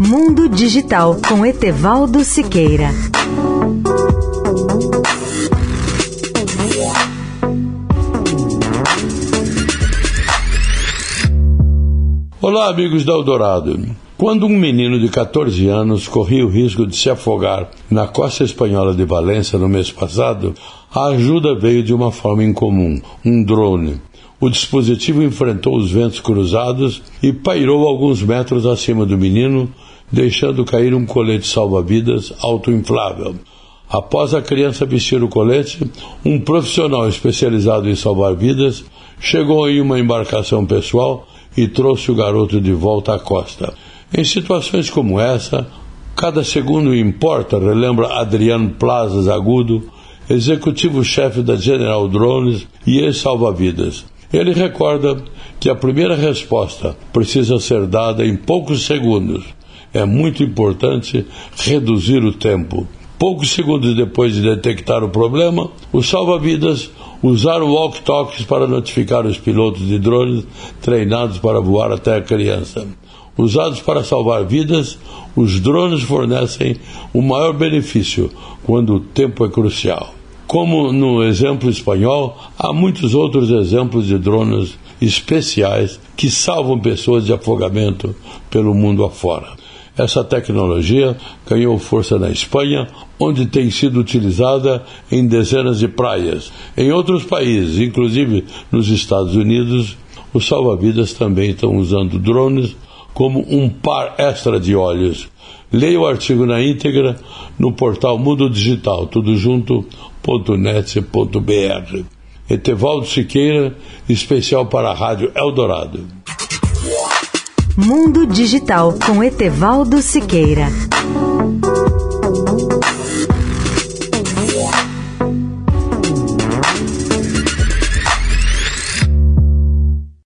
Mundo Digital com Etevaldo Siqueira. Olá, amigos da Eldorado. Quando um menino de 14 anos corria o risco de se afogar na costa espanhola de Valência no mês passado, a ajuda veio de uma forma incomum, um drone. O dispositivo enfrentou os ventos cruzados e pairou alguns metros acima do menino, deixando cair um colete salva-vidas autoinflável. Após a criança vestir o colete, um profissional especializado em salvar vidas chegou em uma embarcação pessoal e trouxe o garoto de volta à costa. Em situações como essa, cada segundo importa, relembra Adriano Plazas Agudo, executivo-chefe da General Drones e ex-salva-vidas. Ele recorda que a primeira resposta precisa ser dada em poucos segundos. É muito importante reduzir o tempo. Poucos segundos depois de detectar o problema, os salva-vidas usaram walkie-talkies para notificar os pilotos de drones treinados para voar até a criança. Usados para salvar vidas, os drones fornecem o maior benefício quando o tempo é crucial. Como no exemplo espanhol, há muitos outros exemplos de drones especiais que salvam pessoas de afogamento pelo mundo afora. Essa tecnologia ganhou força na Espanha, onde tem sido utilizada em dezenas de praias. Em outros países, inclusive nos Estados Unidos, os salva-vidas também estão usando drones como um par extra de olhos. Leia o artigo na íntegra no portal Mundo Digital, tudo junto.net.br. Etevaldo Siqueira, especial para a Rádio Eldorado. Mundo Digital com Etevaldo Siqueira.